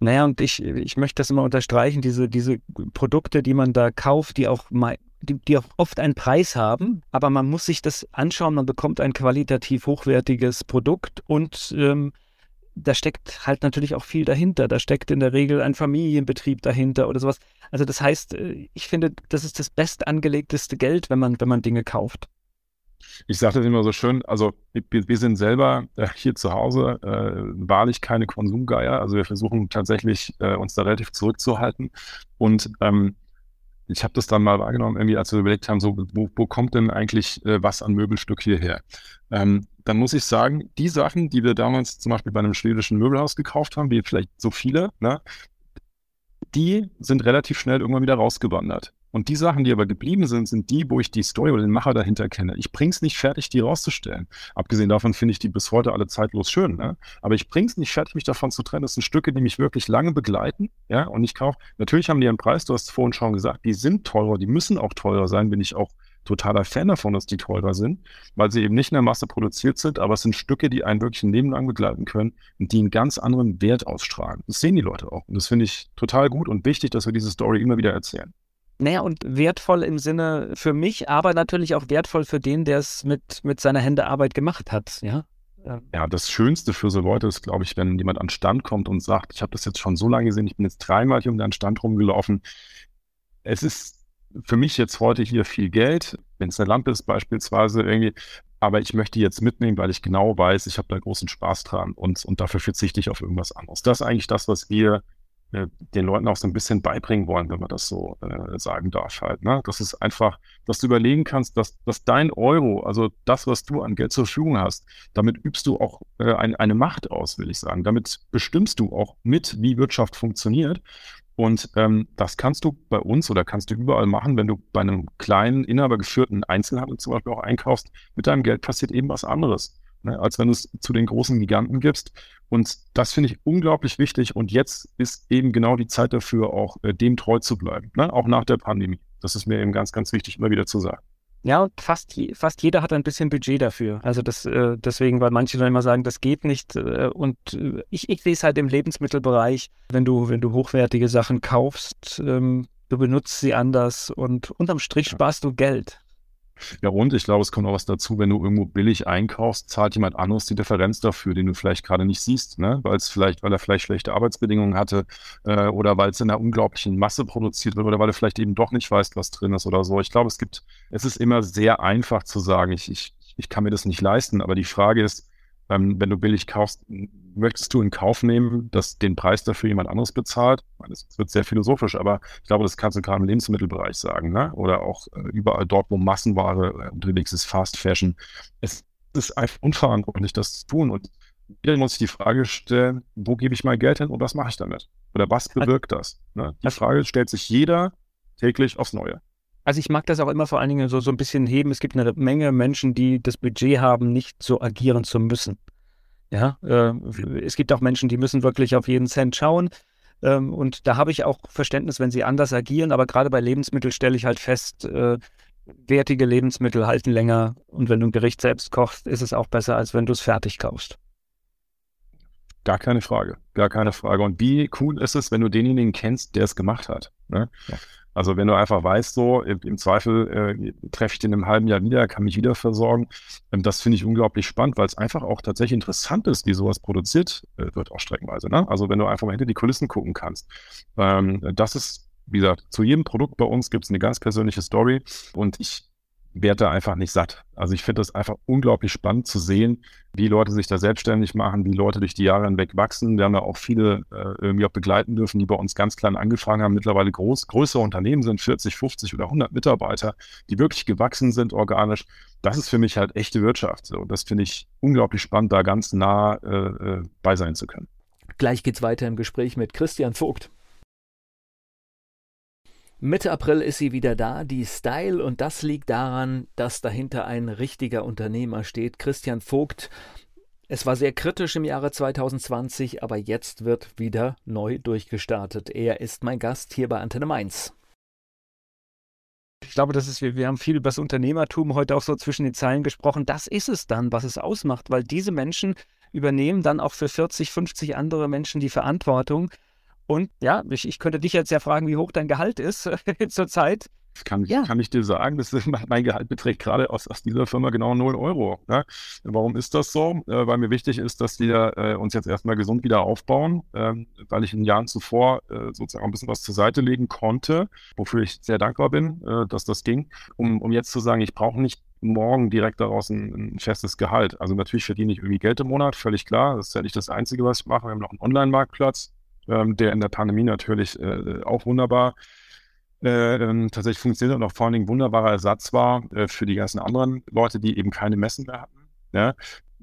Naja, und ich, ich möchte das immer unterstreichen, diese, diese Produkte, die man da kauft, die auch die, die auch oft einen Preis haben, aber man muss sich das anschauen, man bekommt ein qualitativ hochwertiges Produkt und ähm, da steckt halt natürlich auch viel dahinter. Da steckt in der Regel ein Familienbetrieb dahinter oder sowas. Also das heißt, äh, ich finde, das ist das bestangelegteste Geld, wenn man, wenn man Dinge kauft ich sage das immer so schön, also wir, wir sind selber äh, hier zu Hause äh, wahrlich keine Konsumgeier. Also wir versuchen tatsächlich äh, uns da relativ zurückzuhalten. Und ähm, ich habe das dann mal wahrgenommen, irgendwie, als wir überlegt haben, so, wo, wo kommt denn eigentlich äh, was an Möbelstück hierher? Ähm, dann muss ich sagen, die Sachen, die wir damals zum Beispiel bei einem schwedischen Möbelhaus gekauft haben, wie vielleicht so viele, ne, die sind relativ schnell irgendwann wieder rausgewandert. Und die Sachen, die aber geblieben sind, sind die, wo ich die Story oder den Macher dahinter kenne. Ich bring's nicht fertig, die rauszustellen. Abgesehen davon finde ich die bis heute alle zeitlos schön. Ne? Aber ich bring's nicht fertig, mich davon zu trennen. Das sind Stücke, die mich wirklich lange begleiten. Ja, und ich kaufe. Natürlich haben die einen Preis. Du hast vorhin schon gesagt, die sind teurer. Die müssen auch teurer sein. Bin ich auch totaler Fan davon, dass die teurer sind, weil sie eben nicht in der Masse produziert sind, aber es sind Stücke, die einen wirklich ein Leben lang begleiten können und die einen ganz anderen Wert ausstrahlen. Das sehen die Leute auch. Und das finde ich total gut und wichtig, dass wir diese Story immer wieder erzählen. Naja, und wertvoll im Sinne für mich, aber natürlich auch wertvoll für den, der es mit, mit seiner Hände Arbeit gemacht hat, ja. Ja, das Schönste für so Leute ist, glaube ich, wenn jemand an Stand kommt und sagt, ich habe das jetzt schon so lange gesehen, ich bin jetzt dreimal hier um den Stand rumgelaufen. Es ist für mich jetzt heute hier viel Geld, wenn es eine Lampe ist beispielsweise irgendwie, aber ich möchte jetzt mitnehmen, weil ich genau weiß, ich habe da großen Spaß dran und, und dafür verzichte ich auf irgendwas anderes. Das ist eigentlich das, was wir den Leuten auch so ein bisschen beibringen wollen, wenn man das so äh, sagen darf halt. Ne? Das ist einfach, dass du überlegen kannst, dass, dass dein Euro, also das, was du an Geld zur Verfügung hast, damit übst du auch äh, ein, eine Macht aus, will ich sagen. Damit bestimmst du auch mit, wie Wirtschaft funktioniert. Und ähm, das kannst du bei uns oder kannst du überall machen, wenn du bei einem kleinen, inhabergeführten Einzelhandel zum Beispiel auch einkaufst. Mit deinem Geld passiert eben was anderes ne, als wenn du es zu den großen Giganten gibst. Und das finde ich unglaublich wichtig. Und jetzt ist eben genau die Zeit dafür, auch äh, dem treu zu bleiben, ne? auch nach der Pandemie. Das ist mir eben ganz, ganz wichtig, immer wieder zu sagen. Ja, und fast, fast jeder hat ein bisschen Budget dafür. Also das, äh, deswegen, weil manche dann immer sagen, das geht nicht. Äh, und äh, ich, ich sehe es halt im Lebensmittelbereich, wenn du, wenn du hochwertige Sachen kaufst, ähm, du benutzt sie anders und unterm Strich sparst du Geld. Ja, und ich glaube, es kommt auch was dazu, wenn du irgendwo billig einkaufst, zahlt jemand anderes die Differenz dafür, den du vielleicht gerade nicht siehst, ne? Weil es vielleicht, weil er vielleicht schlechte Arbeitsbedingungen hatte äh, oder weil es in einer unglaublichen Masse produziert wird oder weil du vielleicht eben doch nicht weißt, was drin ist oder so. Ich glaube, es gibt, es ist immer sehr einfach zu sagen, ich, ich, ich kann mir das nicht leisten, aber die Frage ist, ähm, wenn du billig kaufst, möchtest du in Kauf nehmen, dass den Preis dafür jemand anderes bezahlt? Das wird sehr philosophisch, aber ich glaube, das kannst du gerade im Lebensmittelbereich sagen, ne? Oder auch äh, überall dort, wo Massenware äh, unterwegs ist, Fast Fashion. Es ist einfach unverantwortlich, das zu tun. Und wieder muss ich die Frage stellen, wo gebe ich mein Geld hin und was mache ich damit? Oder was bewirkt das? Ne? Die Frage stellt sich jeder täglich aufs Neue. Also ich mag das auch immer vor allen Dingen so, so ein bisschen heben. Es gibt eine Menge Menschen, die das Budget haben, nicht so agieren zu müssen. Ja, äh, es gibt auch Menschen, die müssen wirklich auf jeden Cent schauen. Ähm, und da habe ich auch Verständnis, wenn sie anders agieren. Aber gerade bei Lebensmitteln stelle ich halt fest, äh, wertige Lebensmittel halten länger. Und wenn du ein Gericht selbst kochst, ist es auch besser, als wenn du es fertig kaufst. Gar keine Frage, gar keine Frage. Und wie cool ist es, wenn du denjenigen kennst, der es gemacht hat? Ne? Ja. Also wenn du einfach weißt, so im, Zweifel äh, treffe ich den im halben Jahr wieder, kann mich wieder versorgen. Ähm, das finde ich unglaublich spannend, weil es einfach auch tatsächlich interessant ist, wie sowas produziert äh, wird, auch streckenweise. Ne? Also wenn du einfach mal hinter die Kulissen gucken kannst. Ähm, das ist, wie gesagt, zu jedem Produkt bei uns gibt es eine ganz persönliche Story und ich werde da einfach nicht satt. Also ich finde das einfach unglaublich spannend zu sehen, wie Leute sich da selbstständig machen, wie Leute durch die Jahre hinweg wachsen. Wir haben ja auch viele äh, irgendwie auch begleiten dürfen, die bei uns ganz klein angefangen haben, mittlerweile groß, größere Unternehmen sind, 40, 50 oder 100 Mitarbeiter, die wirklich gewachsen sind organisch. Das ist für mich halt echte Wirtschaft. So, das finde ich unglaublich spannend, da ganz nah äh, äh bei sein zu können. Gleich geht's weiter im Gespräch mit Christian Vogt. Mitte April ist sie wieder da, die Style, und das liegt daran, dass dahinter ein richtiger Unternehmer steht, Christian Vogt. Es war sehr kritisch im Jahre 2020, aber jetzt wird wieder neu durchgestartet. Er ist mein Gast hier bei Antenne Mainz. Ich glaube, das ist, wir, wir haben viel über das Unternehmertum heute auch so zwischen den Zeilen gesprochen. Das ist es dann, was es ausmacht, weil diese Menschen übernehmen dann auch für 40, 50 andere Menschen die Verantwortung. Und ja, ich, ich könnte dich jetzt ja fragen, wie hoch dein Gehalt ist zurzeit. Das kann, ja. kann ich dir sagen. Das ist, mein Gehalt beträgt gerade aus, aus dieser Firma genau 0 Euro. Ne? Warum ist das so? Äh, weil mir wichtig ist, dass wir äh, uns jetzt erstmal gesund wieder aufbauen, äh, weil ich in den Jahren zuvor äh, sozusagen ein bisschen was zur Seite legen konnte, wofür ich sehr dankbar bin, äh, dass das ging, um, um jetzt zu sagen, ich brauche nicht morgen direkt daraus ein, ein, festes Gehalt. Also natürlich verdiene ich irgendwie Geld im Monat, völlig klar. Das ist ja nicht das Einzige, was ich mache. Wir haben noch einen Online-Marktplatz ähm, der in der Pandemie natürlich äh, auch wunderbar äh, ähm, tatsächlich funktioniert und auch vor allen Dingen wunderbarer Ersatz war äh, für die ganzen anderen Leute, die eben keine Messen mehr hatten. Ja?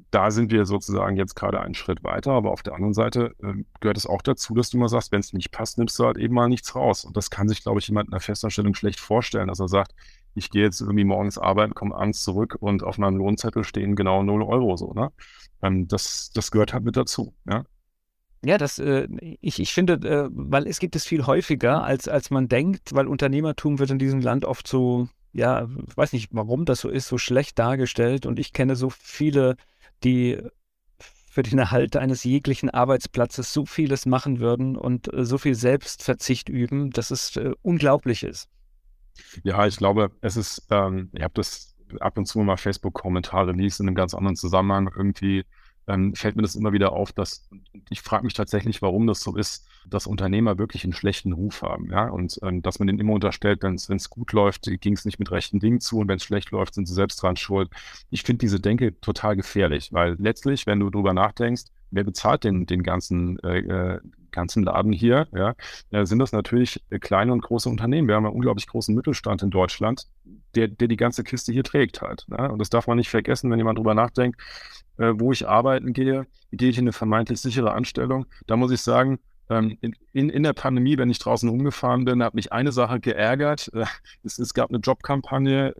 Da sind wir sozusagen jetzt gerade einen Schritt weiter, aber auf der anderen Seite äh, gehört es auch dazu, dass du mal sagst, wenn es nicht passt, nimmst du halt eben mal nichts raus. Und das kann sich, glaube ich, jemand in der Festanstellung schlecht vorstellen, dass er sagt, ich gehe jetzt irgendwie morgens arbeiten, komme abends zurück und auf meinem Lohnzettel stehen genau 0 Euro so. Ne? Ähm, das, das gehört halt mit dazu. Ja? Ja, das, äh, ich, ich finde, äh, weil es gibt es viel häufiger, als, als man denkt, weil Unternehmertum wird in diesem Land oft so, ja, ich weiß nicht, warum das so ist, so schlecht dargestellt. Und ich kenne so viele, die für den Erhalt eines jeglichen Arbeitsplatzes so vieles machen würden und äh, so viel Selbstverzicht üben, dass es äh, unglaublich ist. Ja, ich glaube, es ist, ähm, ich habe das ab und zu mal Facebook-Kommentare liest in einem ganz anderen Zusammenhang irgendwie ähm, fällt mir das immer wieder auf, dass ich frage mich tatsächlich, warum das so ist, dass Unternehmer wirklich einen schlechten Ruf haben, ja, und ähm, dass man denen immer unterstellt, wenn es gut läuft, ging es nicht mit rechten Dingen zu und wenn es schlecht läuft, sind sie selbst dran schuld. Ich finde diese Denke total gefährlich, weil letztlich, wenn du drüber nachdenkst, wer bezahlt denn den ganzen äh, äh ganzen Laden hier, ja, äh, sind das natürlich äh, kleine und große Unternehmen. Wir haben einen unglaublich großen Mittelstand in Deutschland, der, der die ganze Kiste hier trägt halt. Ne? Und das darf man nicht vergessen, wenn jemand drüber nachdenkt, äh, wo ich arbeiten gehe, gehe ich in eine vermeintlich sichere Anstellung. Da muss ich sagen, ähm, in, in, der Pandemie, wenn ich draußen umgefahren bin, hat mich eine Sache geärgert. Äh, es, es, gab eine Jobkampagne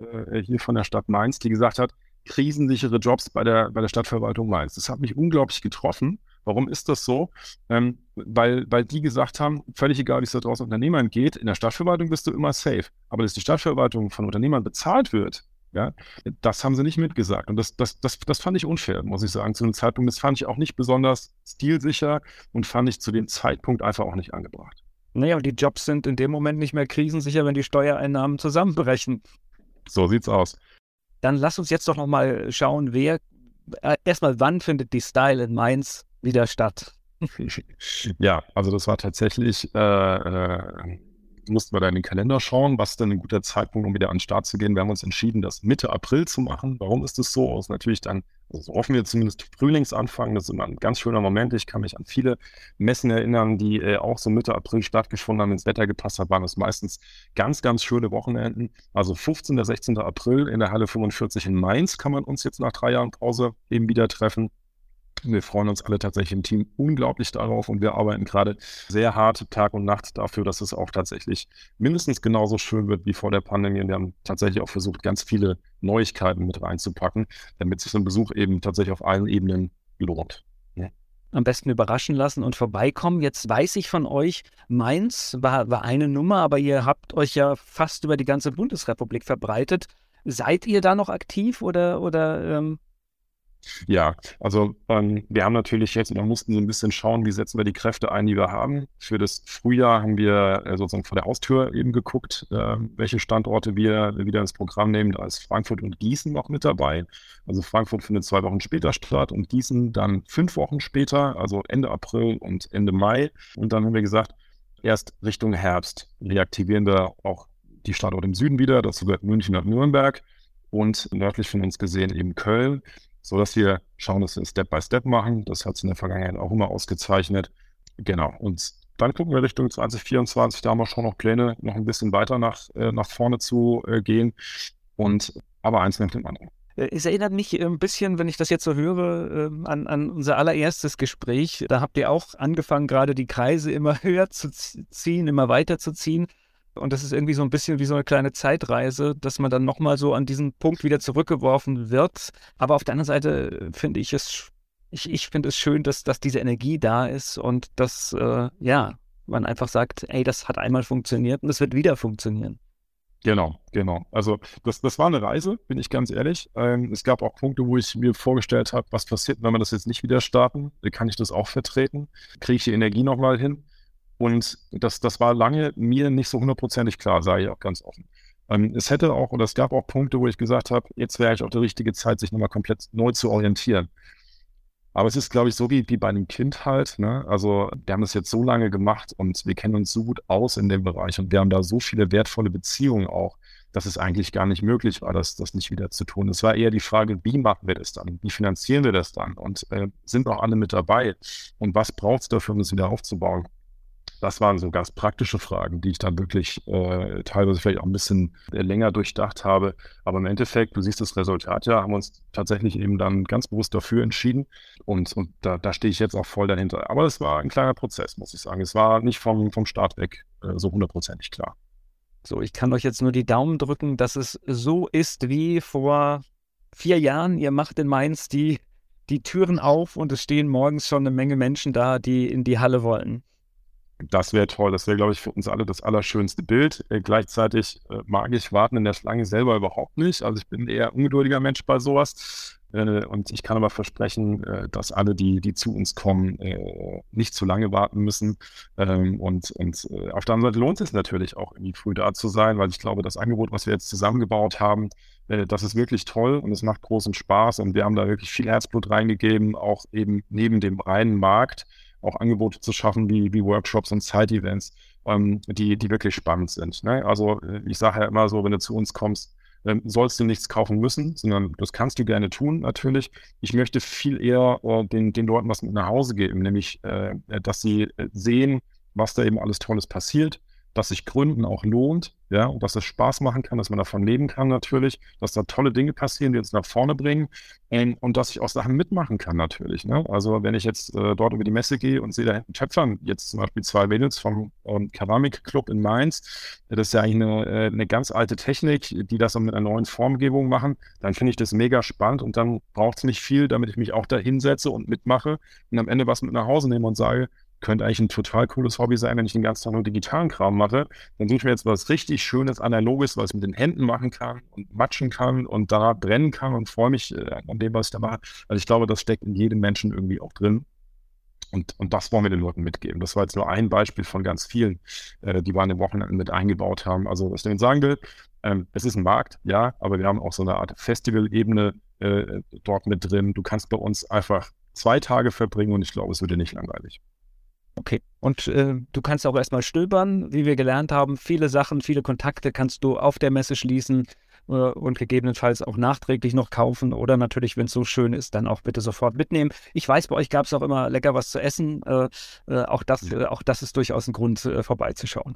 hier von der Stadt Mainz, die gesagt hat, krisensichere Jobs bei der, bei der Stadtverwaltung Mainz. Das hat mich unglaublich getroffen. Warum ist das so? Ähm, weil, weil die gesagt haben, völlig egal, wie es da draußen Unternehmern geht, in der Stadtverwaltung bist du immer safe. Aber dass die Stadtverwaltung von Unternehmern bezahlt wird, ja, das haben sie nicht mitgesagt. Und das, das, das, das fand ich unfair, muss ich sagen, zu dem Zeitpunkt. Das fand ich auch nicht besonders stilsicher und fand ich zu dem Zeitpunkt einfach auch nicht angebracht. Naja, die Jobs sind in dem Moment nicht mehr krisensicher, wenn die Steuereinnahmen zusammenbrechen. So sieht's aus. Dann lass uns jetzt doch nochmal schauen, wer, äh, erstmal, wann findet die Style in Mainz wieder statt? ja, also das war tatsächlich, äh, äh, mussten wir da in den Kalender schauen, was denn ein guter Zeitpunkt, um wieder an den Start zu gehen. Wir haben uns entschieden, das Mitte April zu machen. Warum ist das so? Das natürlich dann, also so hoffen wir zumindest Frühlingsanfang. Das ist immer ein ganz schöner Moment. Ich kann mich an viele Messen erinnern, die äh, auch so Mitte April stattgefunden haben, das Wetter gepasst hat, waren das meistens ganz, ganz schöne Wochenenden. Also 15. oder 16. April in der Halle 45 in Mainz kann man uns jetzt nach drei Jahren Pause eben wieder treffen. Wir freuen uns alle tatsächlich im Team unglaublich darauf und wir arbeiten gerade sehr hart Tag und Nacht dafür, dass es auch tatsächlich mindestens genauso schön wird wie vor der Pandemie. Und wir haben tatsächlich auch versucht, ganz viele Neuigkeiten mit reinzupacken, damit sich so ein Besuch eben tatsächlich auf allen Ebenen lohnt. Am besten überraschen lassen und vorbeikommen. Jetzt weiß ich von euch, Mainz war, war eine Nummer, aber ihr habt euch ja fast über die ganze Bundesrepublik verbreitet. Seid ihr da noch aktiv oder, oder ähm ja, also ähm, wir haben natürlich jetzt, wir mussten so ein bisschen schauen, wie setzen wir die Kräfte ein, die wir haben. Für das Frühjahr haben wir äh, sozusagen vor der Haustür eben geguckt, äh, welche Standorte wir wieder ins Programm nehmen. Da ist Frankfurt und Gießen noch mit dabei. Also Frankfurt findet zwei Wochen später statt und Gießen dann fünf Wochen später, also Ende April und Ende Mai. Und dann haben wir gesagt, erst Richtung Herbst reaktivieren wir auch die Standorte im Süden wieder, dazu gehört München und Nürnberg und nördlich von uns gesehen eben Köln so dass wir schauen, dass wir Step by Step machen. Das hat es in der Vergangenheit auch immer ausgezeichnet. Genau. Und dann gucken wir Richtung 2024. Da haben wir schon noch Pläne, noch ein bisschen weiter nach, äh, nach vorne zu äh, gehen. Und aber eins nach dem anderen. Äh, es erinnert mich ein bisschen, wenn ich das jetzt so höre, ähm, an, an unser allererstes Gespräch. Da habt ihr auch angefangen, gerade die Kreise immer höher zu ziehen, immer weiter zu ziehen. Und das ist irgendwie so ein bisschen wie so eine kleine Zeitreise, dass man dann nochmal so an diesen Punkt wieder zurückgeworfen wird. Aber auf der anderen Seite finde ich es, ich, ich finde es schön, dass, dass diese Energie da ist und dass, äh, ja, man einfach sagt, ey, das hat einmal funktioniert und es wird wieder funktionieren. Genau, genau. Also das, das war eine Reise, bin ich ganz ehrlich. Ähm, es gab auch Punkte, wo ich mir vorgestellt habe, was passiert, wenn wir das jetzt nicht wieder starten? Kann ich das auch vertreten? Kriege ich die Energie nochmal hin? Und das, das war lange mir nicht so hundertprozentig klar, sage ich auch ganz offen. Ähm, es hätte auch, oder es gab auch Punkte, wo ich gesagt habe, jetzt wäre ich auch die richtige Zeit, sich nochmal komplett neu zu orientieren. Aber es ist, glaube ich, so wie, wie bei einem Kind halt. Ne? Also, wir haben das jetzt so lange gemacht und wir kennen uns so gut aus in dem Bereich und wir haben da so viele wertvolle Beziehungen auch, dass es eigentlich gar nicht möglich war, das, das nicht wieder zu tun. Es war eher die Frage, wie machen wir das dann? Wie finanzieren wir das dann? Und äh, sind auch alle mit dabei? Und was braucht es dafür, um das wieder aufzubauen? Das waren so ganz praktische Fragen, die ich dann wirklich äh, teilweise vielleicht auch ein bisschen äh, länger durchdacht habe. Aber im Endeffekt, du siehst das Resultat ja, haben wir uns tatsächlich eben dann ganz bewusst dafür entschieden. Und, und da, da stehe ich jetzt auch voll dahinter. Aber es war ein kleiner Prozess, muss ich sagen. Es war nicht vom, vom Start weg äh, so hundertprozentig klar. So, ich kann euch jetzt nur die Daumen drücken, dass es so ist wie vor vier Jahren. Ihr macht in Mainz die, die Türen auf und es stehen morgens schon eine Menge Menschen da, die in die Halle wollen. Das wäre toll. Das wäre, glaube ich, für uns alle das allerschönste Bild. Äh, gleichzeitig äh, mag ich warten in der Schlange selber überhaupt nicht. Also ich bin eher ungeduldiger Mensch bei sowas. Äh, und ich kann aber versprechen, äh, dass alle, die, die zu uns kommen, äh, nicht zu lange warten müssen. Ähm, und und auf der anderen Seite lohnt es natürlich auch, irgendwie früh da zu sein, weil ich glaube, das Angebot, was wir jetzt zusammengebaut haben, das ist wirklich toll und es macht großen Spaß. Und wir haben da wirklich viel Herzblut reingegeben, auch eben neben dem reinen Markt auch Angebote zu schaffen, wie, wie Workshops und Side-Events, ähm, die, die wirklich spannend sind. Ne? Also äh, ich sage ja immer so, wenn du zu uns kommst, ähm, sollst du nichts kaufen müssen, sondern das kannst du gerne tun, natürlich. Ich möchte viel eher äh, den, den Leuten was mit nach Hause geben, nämlich, äh, dass sie äh, sehen, was da eben alles Tolles passiert, dass sich Gründen auch lohnt, ja, und dass es Spaß machen kann, dass man davon leben kann natürlich, dass da tolle Dinge passieren, die uns nach vorne bringen ähm, und dass ich auch Sachen mitmachen kann natürlich. Ne? Also wenn ich jetzt äh, dort über die Messe gehe und sehe da hinten Töpfern, jetzt zum Beispiel zwei Mädels vom ähm, Keramikclub in Mainz, das ist ja eigentlich eine, äh, eine ganz alte Technik, die das mit einer neuen Formgebung machen, dann finde ich das mega spannend und dann braucht es nicht viel, damit ich mich auch da hinsetze und mitmache und am Ende was mit nach Hause nehme und sage, könnte eigentlich ein total cooles Hobby sein, wenn ich den ganzen Tag nur digitalen Kram mache. Dann suche ich mir jetzt was richtig Schönes, Analoges, was ich mit den Händen machen kann und matschen kann und danach brennen kann und freue mich äh, an dem, was ich da mache. Also ich glaube, das steckt in jedem Menschen irgendwie auch drin. Und, und das wollen wir den Leuten mitgeben. Das war jetzt nur ein Beispiel von ganz vielen, äh, die wir an dem Wochenende mit eingebaut haben. Also, was ich damit sagen will, ähm, es ist ein Markt, ja, aber wir haben auch so eine Art Festival-Ebene äh, dort mit drin. Du kannst bei uns einfach zwei Tage verbringen und ich glaube, es wird dir nicht langweilig. Okay. Und äh, du kannst auch erstmal stöbern, wie wir gelernt haben. Viele Sachen, viele Kontakte kannst du auf der Messe schließen äh, und gegebenenfalls auch nachträglich noch kaufen oder natürlich, wenn es so schön ist, dann auch bitte sofort mitnehmen. Ich weiß, bei euch gab es auch immer lecker was zu essen. Äh, äh auch, das. Äh, auch das ist durchaus ein Grund, äh, vorbeizuschauen.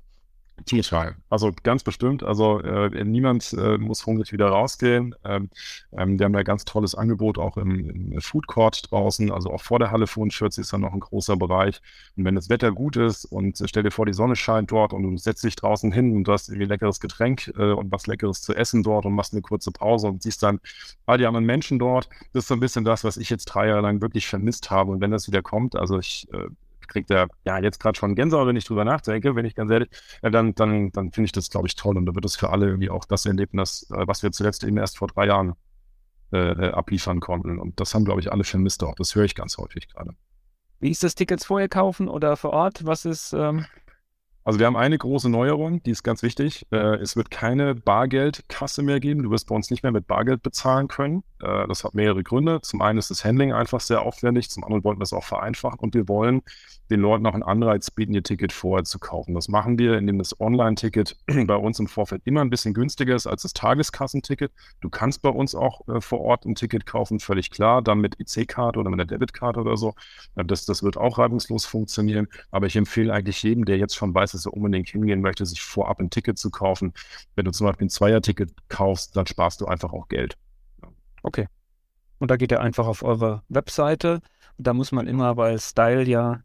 Total. Also ganz bestimmt. Also äh, niemand äh, muss hungrig wieder rausgehen. Ähm, ähm, wir haben ja ganz tolles Angebot auch im, im Food Court draußen. Also auch vor der Halle Fundschürze ist dann noch ein großer Bereich. Und wenn das Wetter gut ist und äh, stell dir vor, die Sonne scheint dort und du setzt dich draußen hin und du hast irgendwie leckeres Getränk äh, und was Leckeres zu essen dort und machst eine kurze Pause und siehst dann all die anderen Menschen dort. Das ist so ein bisschen das, was ich jetzt drei Jahre lang wirklich vermisst habe. Und wenn das wieder kommt, also ich äh, kriegt er ja jetzt gerade schon Gänsehaut, wenn ich drüber nachdenke, wenn ich ganz ehrlich, ja, dann, dann, dann finde ich das, glaube ich, toll und da wird es für alle irgendwie auch das Erlebnis, äh, was wir zuletzt eben erst vor drei Jahren äh, äh, abliefern konnten. Und das haben, glaube ich, alle vermisst auch. Das höre ich ganz häufig gerade. Wie ist das Tickets vorher kaufen oder vor Ort? Was ist. Ähm also wir haben eine große Neuerung, die ist ganz wichtig. Äh, es wird keine Bargeldkasse mehr geben. Du wirst bei uns nicht mehr mit Bargeld bezahlen können. Äh, das hat mehrere Gründe. Zum einen ist das Handling einfach sehr aufwendig, zum anderen wollten wir es auch vereinfachen und wir wollen den Leuten auch einen Anreiz bieten, ihr Ticket vorher zu kaufen. Das machen wir, indem das Online-Ticket bei uns im Vorfeld immer ein bisschen günstiger ist als das Tageskassenticket. Du kannst bei uns auch äh, vor Ort ein Ticket kaufen, völlig klar, dann mit EC-Karte oder mit der Debitkarte oder so. Das, das wird auch reibungslos funktionieren. Aber ich empfehle eigentlich jedem, der jetzt schon weiß, dass er unbedingt hingehen möchte, sich vorab ein Ticket zu kaufen. Wenn du zum Beispiel ein Zweier-Ticket kaufst, dann sparst du einfach auch Geld. Okay. Und da geht er einfach auf eure Webseite. da muss man immer, weil Style ja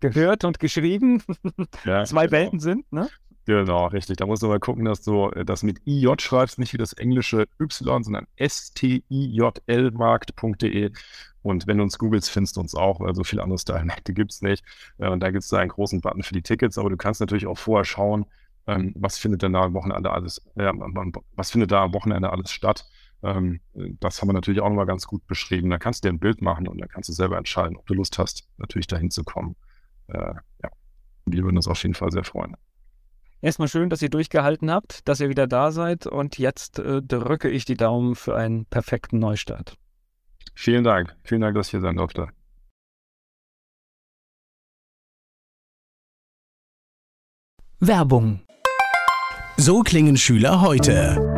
gehört und geschrieben ja, zwei genau. Welten sind, ne? Genau, richtig. Da musst du mal gucken, dass du äh, das mit IJ schreibst, nicht wie das englische Y, sondern stijl-markt.de. Und wenn du uns googelst, findest du uns auch, weil so viele andere Style-Märkte gibt es nicht. Äh, und da gibt es da einen großen Button für die Tickets, aber du kannst natürlich auch vorher schauen, ähm, was findet denn da am Wochenende alles, äh, was findet da am Wochenende alles statt. Ähm, das haben wir natürlich auch nochmal ganz gut beschrieben. Da kannst du dir ein Bild machen und dann kannst du selber entscheiden, ob du Lust hast, natürlich dahin zu kommen. Äh, ja, wir würden uns auf jeden Fall sehr freuen. Erstmal schön, dass ihr durchgehalten habt, dass ihr wieder da seid und jetzt äh, drücke ich die Daumen für einen perfekten Neustart. Vielen Dank. Vielen Dank, dass ich hier sein durfte. Werbung. So klingen Schüler heute.